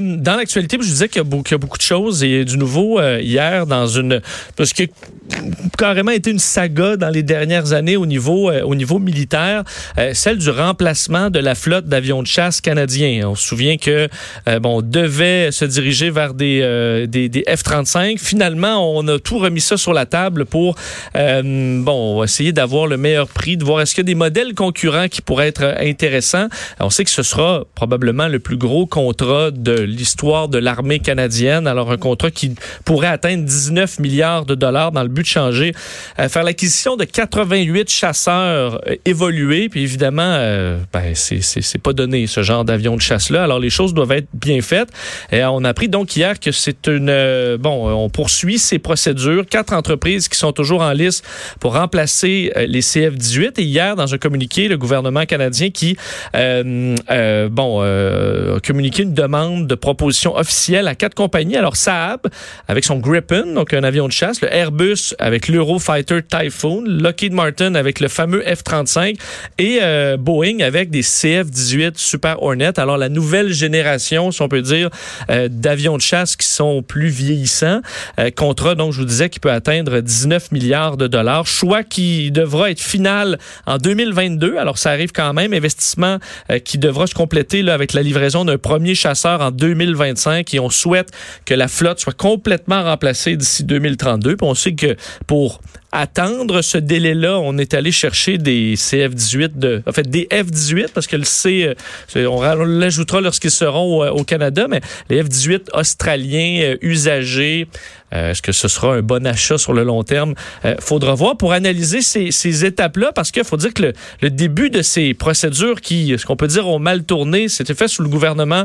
Dans l'actualité, je disais qu'il y, a beaucoup de choses et du nouveau euh, hier dans une parce que carrément été une saga dans les dernières années au niveau euh, au niveau militaire, euh, celle du remplacement de la flotte d'avions de chasse canadiens. On se souvient que bon, on devait se diriger vers des des, des F-35. Finalement, on a tout remis ça sur la table pour bon essayer d'avoir le meilleur prix, de voir est-ce qu'il y a des modèles concurrents qui pourraient être intéressants. On sait que ce sera probablement le plus gros contrat de l'histoire de l'armée canadienne. Alors, un contrat qui pourrait atteindre 19 milliards de dollars dans le but de changer, euh, faire l'acquisition de 88 chasseurs euh, évolués. Puis évidemment, euh, ben, c'est pas donné ce genre d'avion de chasse-là. Alors, les choses doivent être bien faites. Et on a appris donc hier que c'est une... bon, on poursuit ces procédures. Quatre entreprises qui sont toujours en liste pour remplacer les CF-18. Et hier, dans un communiqué, le gouvernement canadien qui, bon, communiqué une demande de proposition officielle à quatre compagnies. Alors, Saab, avec son Gripen, donc un avion de chasse, le Airbus avec l'Eurofighter Typhoon, Lockheed Martin avec le fameux F-35 et euh, Boeing avec des CF-18 Super Hornet. Alors, la nouvelle génération, si on peut dire, euh, d'avions de chasse qui sont plus vieillissants. Euh, contrat, donc, je vous disais, qui peut atteindre 19 milliards de dollars. Choix qui devra être final en 2022. Alors, ça arrive quand même. Investissement qui devra se compléter là, avec la livraison d'un premier chasseur en 2025 et on souhaite que la flotte soit complètement remplacée d'ici 2032. Puis on sait que pour attendre ce délai-là, on est allé chercher des CF-18, de, en fait des F-18, parce que le C, euh, on, l'ajoutera lorsqu'ils seront au, Canada, mais les F-18 australiens euh, usagés, euh, est-ce que ce sera un bon achat sur le long terme? faudra voir pour analyser ces, ces étapes-là, parce qu'il faut dire que le, début de ces procédures qui, ce qu'on peut dire, ont mal tourné, c'était fait sous le gouvernement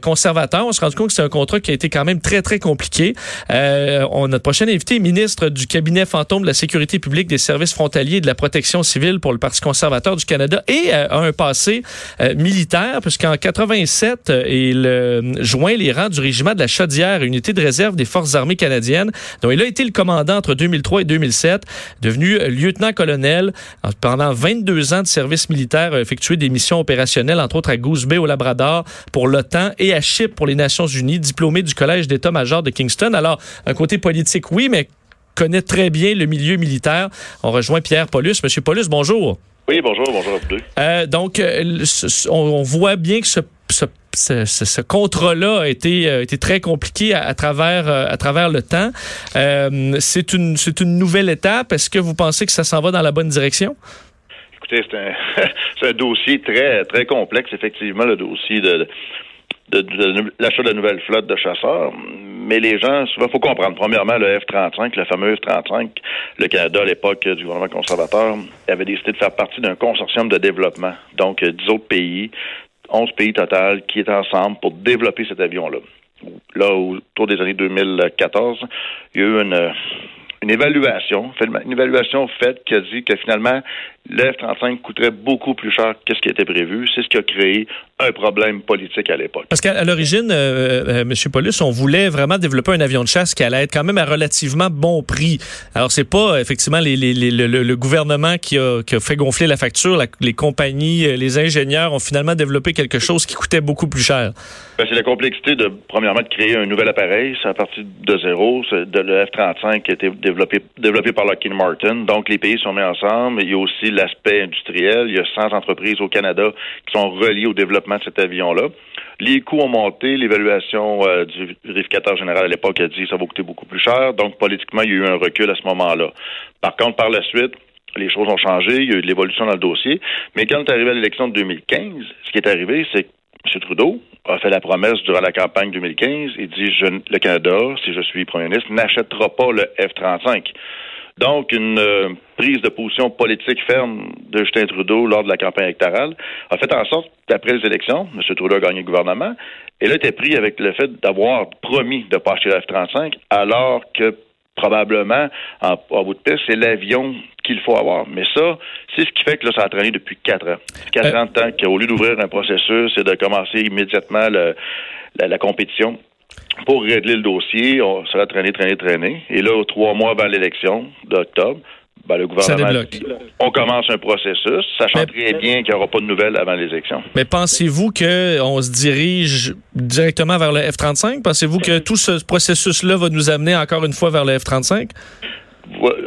conservateur. On se rend compte que c'est un contrat qui a été quand même très, très compliqué. on, notre prochain invité ministre du cabinet fantôme de la sécurité publique, des services frontaliers et de la protection civile pour le Parti conservateur du Canada et euh, a un passé euh, militaire, puisqu'en 87, euh, il joint les rangs du régiment de la Chaudière, unité de réserve des forces armées canadiennes, dont il a été le commandant entre 2003 et 2007, devenu lieutenant-colonel pendant 22 ans de service militaire, a effectué des missions opérationnelles, entre autres à Goose Bay au Labrador pour l'OTAN et à Chypre pour les Nations Unies, diplômé du Collège d'état-major de Kingston. Alors, un côté politique, oui, mais connaît très bien le milieu militaire. On rejoint Pierre Paulus. Monsieur Paulus, bonjour. Oui, bonjour, bonjour à vous deux. Euh, donc, euh, on, voit bien que ce, ce, contrat-là a été, euh, très compliqué à, travers, à travers le temps. c'est une, nouvelle étape. Est-ce que vous pensez que ça s'en va dans la bonne direction? Écoutez, c'est un, dossier très, très complexe, effectivement, le dossier de, l'achat de nouvelles flottes de chasseurs. Mais les gens, il faut comprendre. Premièrement, le F-35, le fameux F-35, le Canada, à l'époque du gouvernement conservateur, avait décidé de faire partie d'un consortium de développement. Donc, dix autres pays, onze pays total, qui étaient ensemble pour développer cet avion-là. Là, autour des années 2014, il y a eu une, une évaluation, une évaluation faite qui a dit que finalement, le F-35 coûterait beaucoup plus cher que ce qui était prévu. C'est ce qui a créé un problème politique à l'époque. Parce qu'à l'origine, euh, euh, M. Paulus, on voulait vraiment développer un avion de chasse qui allait être quand même à relativement bon prix. Alors, c'est pas effectivement les, les, le, gouvernement qui a, qui a, fait gonfler la facture. les compagnies, euh, les ingénieurs ont finalement développé quelque chose qui coûtait beaucoup plus cher. Ben, c'est la complexité de, premièrement, de créer un nouvel appareil. C'est à partir de zéro. De le F-35 qui a été développé, développé par Lockheed Martin. Donc, les pays sont mis ensemble. Il y a aussi l'aspect industriel. Il y a 100 entreprises au Canada qui sont reliées au développement de cet avion-là. Les coûts ont monté. L'évaluation euh, du vérificateur général à l'époque a dit que ça va coûter beaucoup plus cher. Donc, politiquement, il y a eu un recul à ce moment-là. Par contre, par la suite, les choses ont changé. Il y a eu de l'évolution dans le dossier. Mais quand est arrivé à l'élection de 2015, ce qui est arrivé, c'est que M. Trudeau a fait la promesse durant la campagne 2015. Il dit je, le Canada, si je suis premier ministre, n'achètera pas le F-35. Donc, une euh, prise de position politique ferme de Justin Trudeau lors de la campagne électorale a fait en sorte qu'après les élections, M. Trudeau a gagné le gouvernement, et là, était pris avec le fait d'avoir promis de pas acheter le F-35, alors que probablement, en, bout de piste, c'est l'avion qu'il faut avoir. Mais ça, c'est ce qui fait que là, ça a traîné depuis quatre ans. Quatre euh. ans de temps qu'au lieu d'ouvrir un processus et de commencer immédiatement la, compétition, pour régler le dossier, on, ça va traîner, traîner, traîner. Et là, trois mois avant l'élection d'octobre, ben, le gouvernement on commence un processus, sachant très bien qu'il n'y aura pas de nouvelles avant les élections. Mais pensez-vous qu'on se dirige directement vers le F-35? Pensez-vous que tout ce processus-là va nous amener encore une fois vers le F-35?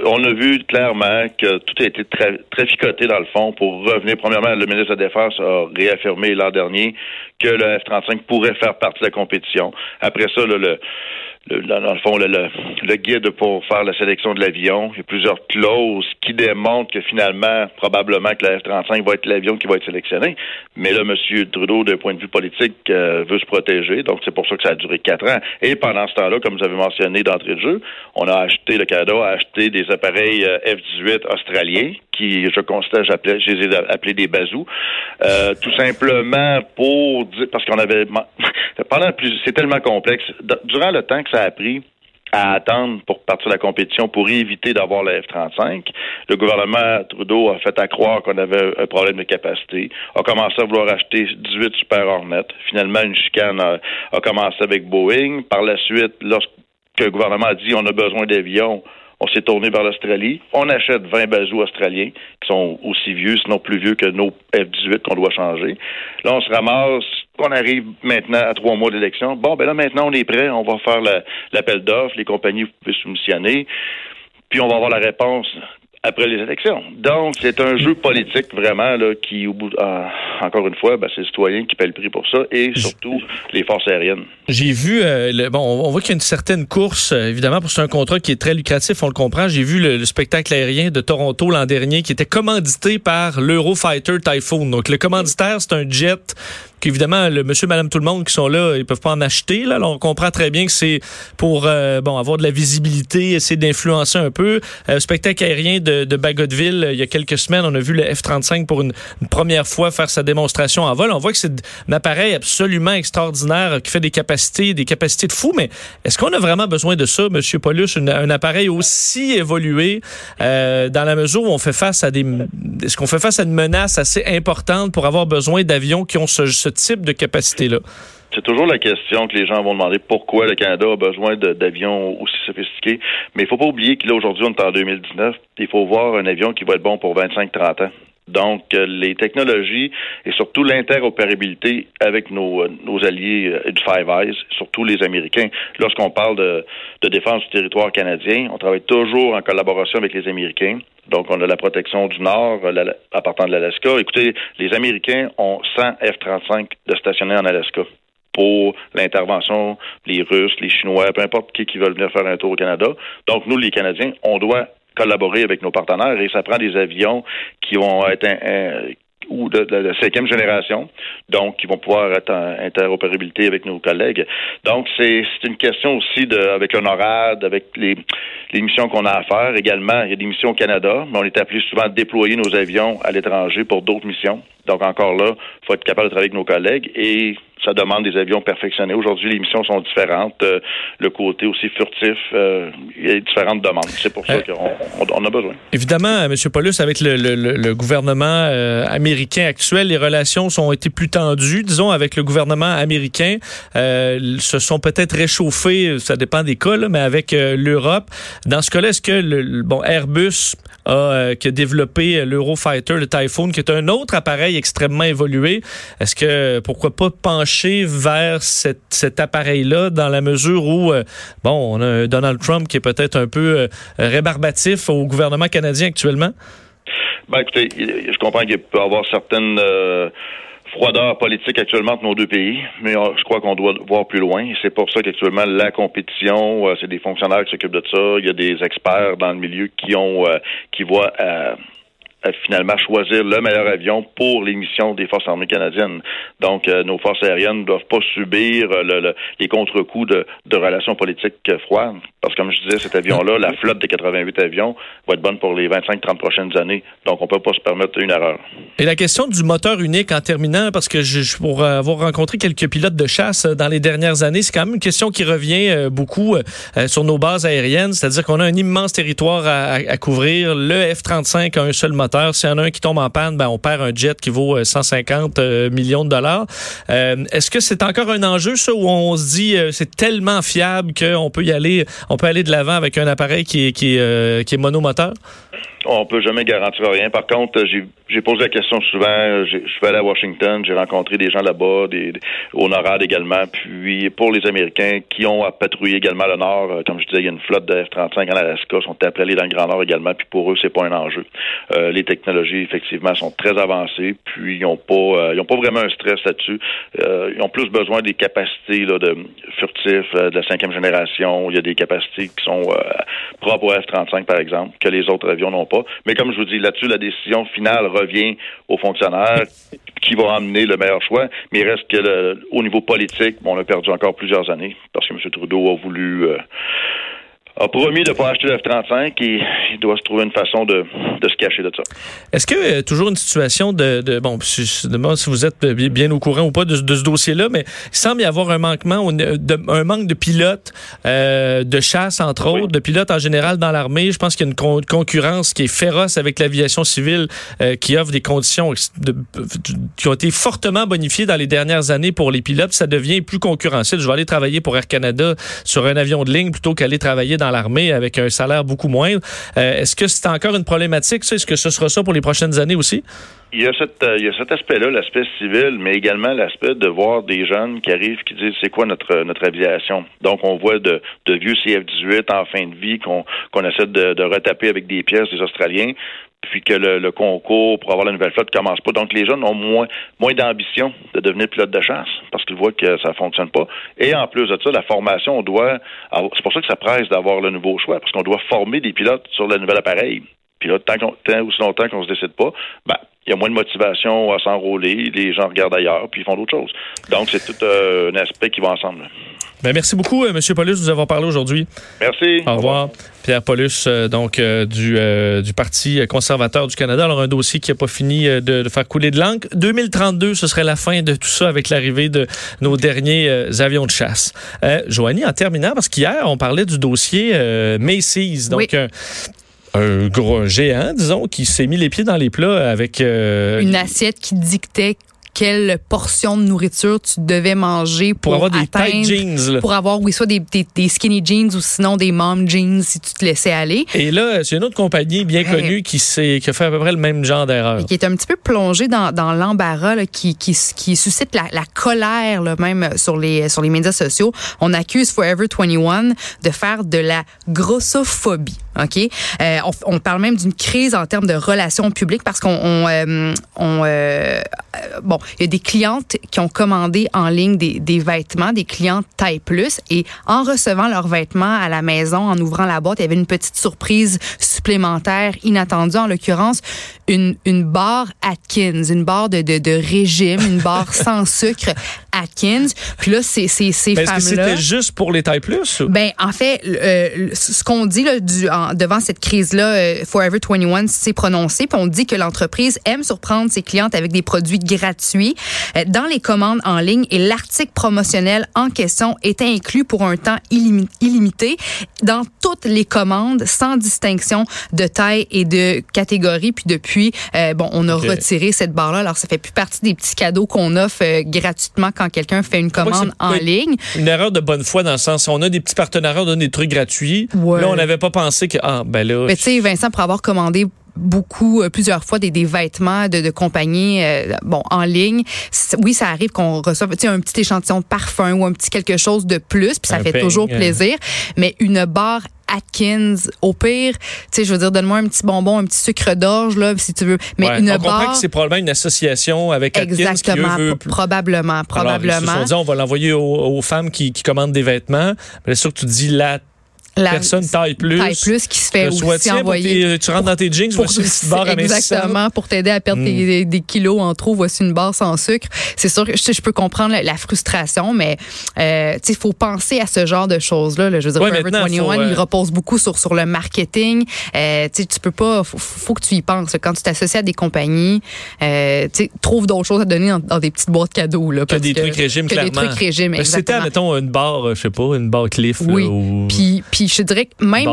On a vu clairement que tout a été très, très ficoté dans le fond pour revenir. Premièrement, le ministre de la Défense a réaffirmé l'an dernier que le F-35 pourrait faire partie de la compétition. Après ça, le le, dans le fond, le, le, guide pour faire la sélection de l'avion. Il y a plusieurs clauses qui démontrent que finalement, probablement que la F-35 va être l'avion qui va être sélectionné. Mais là, M. Trudeau, d'un point de vue politique, euh, veut se protéger. Donc, c'est pour ça que ça a duré quatre ans. Et pendant ce temps-là, comme vous avez mentionné d'entrée de jeu, on a acheté, le Canada a acheté des appareils euh, F-18 australiens qui, je constate, j'appelais, je les ai des bazous, euh, tout simplement pour dire, parce qu'on avait, pendant plus, c'est tellement complexe. Durant le temps que ça a à attendre pour partir de la compétition pour éviter d'avoir la F-35. Le gouvernement Trudeau a fait à croire qu'on avait un problème de capacité, a commencé à vouloir acheter 18 Super Hornet. Finalement, une chicane a, a commencé avec Boeing. Par la suite, lorsque le gouvernement a dit on a besoin d'avions, on s'est tourné vers l'Australie. On achète 20 bazous australiens qui sont aussi vieux, sinon plus vieux que nos F-18 qu'on doit changer. Là, on se ramasse, on arrive maintenant à trois mois d'élection. Bon, ben là, maintenant, on est prêt. On va faire l'appel d'offres. Les compagnies peuvent soumissionner. Puis on va avoir la réponse après les élections. Donc, c'est un jeu politique vraiment là, qui, au bout, ah, encore une fois, ben, c'est les citoyens qui paient le prix pour ça et surtout les forces aériennes. J'ai vu, euh, bon, on voit qu'il y a une certaine course, euh, évidemment, pour c'est un contrat qui est très lucratif, on le comprend. J'ai vu le, spectacle aérien de Toronto l'an dernier qui était commandité par l'Eurofighter Typhoon. Donc, le commanditaire, c'est un jet qu'évidemment, le monsieur, madame, tout le monde qui sont là, ils peuvent pas en acheter. Là. on comprend très bien que c'est pour euh, bon avoir de la visibilité, essayer d'influencer un peu. Euh, spectacle aérien de, de Bagotville, il y a quelques semaines, on a vu le F-35 pour une, première fois faire sa démonstration en vol. On voit que c'est un appareil absolument extraordinaire qui fait des capacités, des capacités de fou, mais est-ce qu'on a vraiment besoin de ça, monsieur Paulus, un appareil aussi évolué euh, dans la mesure où on fait face à des... Est-ce qu'on fait face à une menace assez importante pour avoir besoin d'avions qui ont ce C'est toujours la question que les gens vont demander pourquoi le Canada a besoin d'avions aussi sophistiqués. Mais il ne faut pas oublier qu'aujourd'hui, on est en 2019. Il faut voir un avion qui va être bon pour 25-30 ans. Donc, euh, les technologies et surtout l'interopérabilité avec nos, euh, nos alliés euh, du Five Eyes, surtout les Américains. Lorsqu'on parle de, de défense du territoire canadien, on travaille toujours en collaboration avec les Américains. Donc, on a la protection du Nord, à partir de l'Alaska. Écoutez, les Américains ont 100 F-35 de stationnés en Alaska pour l'intervention, les Russes, les Chinois, peu importe qui qui veulent venir faire un tour au Canada. Donc, nous, les Canadiens, on doit collaborer avec nos partenaires et ça prend des avions qui vont être ou de, de, cinquième génération, donc qui vont pouvoir être en interopérabilité avec nos collègues. Donc, c'est une question aussi de, avec l'honorade, avec les, les missions qu'on a à faire. Également, il y a des missions au Canada, mais on est appelé souvent à déployer nos avions à l'étranger pour d'autres missions. Donc, encore là, il faut être capable de travailler avec nos collègues et ça demande des avions perfectionnés. Aujourd'hui, les missions sont différentes. Euh, le côté aussi furtif, euh, il y a différentes demandes. C'est pour ça euh, qu'on on a besoin. Évidemment, M. Paulus, avec le, le, le gouvernement américain actuel, les relations ont été plus tendues, disons, avec le gouvernement américain. se sont peut-être réchauffées, ça dépend des cas, là, mais avec l'Europe. Dans ce cas-là, est-ce que le, bon Airbus a, qui a développé l'Eurofighter, le Typhoon, qui est un autre appareil extrêmement évolué, est-ce que pourquoi pas pencher vers cet appareil-là dans la mesure où, euh, bon, on a Donald Trump qui est peut-être un peu euh, rébarbatif au gouvernement canadien actuellement? Ben, écoutez, je comprends qu'il peut y avoir certaines euh, froideurs politiques actuellement entre nos deux pays, mais je crois qu'on doit voir plus loin. C'est pour ça qu'actuellement, la compétition, c'est des fonctionnaires qui s'occupent de ça. Il y a des experts dans le milieu qui ont qui voient finalement choisir le meilleur avion pour les missions des forces armées canadiennes. Donc, euh, nos forces aériennes ne doivent pas subir euh, le, les contre-coups de, de, relations politiques froides Parce que comme je disais, cet avion-là, la flotte des 88 avions, va être bonne pour les 25-30 prochaines années. Donc, on peut pas se permettre une erreur. Et la question du moteur unique en terminant, parce que je, pour avoir rencontré quelques pilotes de chasse dans les dernières années, c'est quand même une question qui revient beaucoup sur nos bases aériennes, c'est-à-dire qu'on a un immense territoire à, à, couvrir. Le F-35 a un seul moteur. S'il y en a un qui tombe en panne, ben, on perd un jet qui vaut 150 millions de dollars. Est-ce que c'est encore un enjeu, ça, où on se dit c'est tellement fiable qu'on peut y aller, on peut aller de l'avant avec un appareil qui est, qui est, qui est monomoteur? On peut jamais garantir rien. Par contre, j'ai posé la question souvent. Je suis allé à Washington, j'ai rencontré des gens là-bas, des, au NORAD également. Puis pour les Américains qui ont à patrouiller également le Nord, euh, comme je disais, il y a une flotte de F-35 en Alaska, sont appelés dans le Grand Nord également. Puis pour eux, c'est pas un enjeu. Euh, les technologies, effectivement, sont très avancées. Puis ils n'ont pas, euh, ils ont pas vraiment un stress là-dessus. ils ont plus besoin des capacités là, de furtifs de la cinquième génération. Il y a des capacités qui sont propres au F-35, par exemple, que les autres avions n'ont pas. Mais comme je vous dis, là-dessus, la décision finale revient aux fonctionnaires qui vont amener le meilleur choix. Mais il reste que au niveau politique, on a perdu encore plusieurs années parce que M. Trudeau a voulu euh, a promis de ne pas acheter le F-35 et il doit se trouver une façon de, de se cacher de ça. Est-ce que euh, toujours une situation de, de bon, si, si vous êtes bien au courant ou pas de, de ce dossier-là, mais il semble y avoir un manquement, de, un manque de pilotes euh, de chasse entre autres, de pilotes en général dans l'armée. Je pense qu'il y a une concurrence qui est féroce avec l'aviation civile euh, qui offre des conditions qui ont été fortement bonifiées dans les dernières années pour les pilotes. Ça devient plus concurrentiel. Je vais aller travailler pour Air Canada sur un avion de ligne plutôt qu'aller travailler dans dans l'armée avec un salaire beaucoup moindre. Euh, est-ce que c'est encore une problématique? Est-ce que ce sera ça pour les prochaines années aussi? Il y a, cette, euh, il y a cet aspect-là, l'aspect civil, mais également l'aspect de voir des jeunes qui arrivent qui disent c'est quoi notre notre aviation? Donc on voit de, vieux CF-18 en fin de vie qu'on qu'on essaie de retaper avec des pièces des Australiens puis que le, concours pour avoir la nouvelle flotte commence pas. Donc les jeunes ont moins moins d'ambition de devenir pilote de chasse parce qu'ils voient que ça fonctionne pas. Et en plus de ça, la formation, on doit c'est pour ça que ça presse d'avoir le nouveau choix parce qu'on doit former des pilotes sur le nouvel appareil. Puis là, tant, tant aussi longtemps qu'on se décide pas, ben, il y a moins de motivation à s'enrôler, les gens regardent ailleurs, puis ils font d'autres choses. Donc, c'est tout euh, un aspect qui va ensemble. Ben, merci beaucoup, euh, M. Paulus, de nous avoir parlé aujourd'hui. Merci. Au revoir. Pierre Paulus, euh, donc du, du Parti conservateur du Canada. Alors, un dossier qui n'a pas fini de, faire couler de l'encre. 2032, ce serait la fin de tout ça avec l'arrivée de nos derniers avions de chasse. Joanie, en terminant, parce qu'hier, on parlait du dossier Macy's. Donc, un gros géant, disons, qui s'est mis les pieds dans les plats avec... Euh, Une assiette qui dictait quelle portion de nourriture tu devais manger pour, avoir des tight jeans. Pour avoir, oui, soit des, des, skinny jeans ou sinon des mom jeans si tu te laissais aller. Et là, c'est une autre compagnie bien connue qui, qui a fait à peu près le même genre d'erreur. Qui est un petit peu plongée dans, dans l'embarras, qui, qui, qui, suscite la, la colère là, même sur les, sur les médias sociaux. On accuse Forever 21 de faire de la grossophobie. OK? Euh, on, parle même d'une crise en termes de relations publiques parce qu'on on, euh, euh, bon, il y a des clientes qui ont commandé en ligne des, des, vêtements, des clientes taille plus, et en recevant leurs vêtements à la maison, en ouvrant la boîte, il y avait une petite surprise supplémentaire inattendue, en l'occurrence une, une barre Atkins, une barre de, de, de régime, une barre sans sucre Atkins. Puis là, c'est ces femmes-là. Est-ce que c'était juste pour les tailles plus? Ben, en fait, euh, ce qu'on dit là, du, devant cette crise-là, euh, Forever 21 s'est prononcé, puis on dit que l'entreprise aime surprendre ses clientes avec des produits gratuits euh, dans les commandes en ligne et l'article promotionnel en question est inclus pour un temps illimité dans toutes les commandes sans distinction de taille et de catégorie. Puis depuis, euh, bon, on a retiré cette barre-là. Alors, ça fait plus partie des petits cadeaux qu'on offre gratuitement quand quelqu'un fait une commande en ligne. Une erreur de bonne foi dans le sens, on a des petits partenariats, on donne des trucs gratuits. Là, on n'avait pas pensé que, ah, ben là. Mais tu sais, Vincent, pour avoir commandé beaucoup euh, plusieurs fois des, des vêtements de, de compagnie euh, bon en ligne oui ça arrive qu'on reçoive un petit échantillon de parfum ou un petit quelque chose de plus puis ça fait toujours hein. plaisir mais une barre Atkins, au pire, tu sais, je veux dire, donne-moi un petit bonbon, un petit sucre d'orge, là, si tu veux. Mais une on barre. comprend que c'est probablement une association avec Atkins. Exactement, qui, probablement, probablement. Alors, ils se sont dit, on va l'envoyer aux, aux, femmes qui, qui commandent des vêtements. Bien sûr que tu dis la La- personne taille plus. taille plus qui se fait aussi envoyer. tes- tu rentres dans tes jeans, voici une petite barre amincissante. Exactement, pour t'aider à perdre Mm. des, des kilos en trop, voici une barre sans sucre. C'est sûr que je, je peux comprendre la, la frustration, mais euh, tu sais, il faut penser à ce genre de choses-là. là. Je veux dire, Ouais, Forever maintenant, 21, faut, euh, il repose beaucoup sur, sur le marketing. Euh, tu sais, tu peux pas, faut, faut que tu y penses. Quand tu t'associes à des compagnies, euh, trouve d'autres choses à donner dans, dans des petites boîtes cadeaux. Là, Que des trucs régime, que clairement. des trucs régime, si C'était, mettons, une barre, euh, je sais pas, une barre cliff. là, Oui. ou- Puis, puis je te dirais que même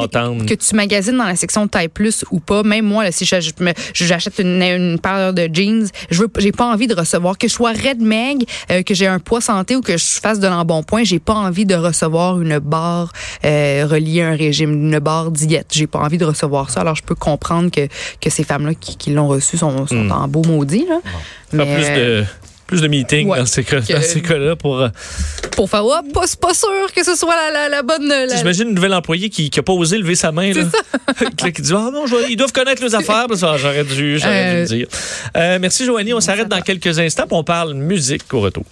que tu magasines dans la section taille plus ou pas, même moi, là, si j'achète une, une paire de jeans, je j'ai pas envie de recevoir que je sois red meg, euh, que j'ai un poids santé ou que je fasse de l'embonpoint, j'ai pas envie de recevoir une barre euh, reliée à un régime, une barre diète. J'ai pas envie de recevoir ça. Alors je peux comprendre que que ces femmes-là qui, qui l'ont reçu sont, sont Mm. en beau maudit là. Mais, plus de plus de meetings Ouais. dans ces ces cas-là pour euh, pour faire oh, pas, pas sûr que ce soit la, la, la bonne la- j'imagine une nouvelle employée qui n'a pas osé lever sa main là, qui dit ah non je ils doivent connaître les affaires j'aurais dû j'aurais dû Euh, le dire. Euh, merci Joanie. On s'arrête dans quelques instants on parle musique au retour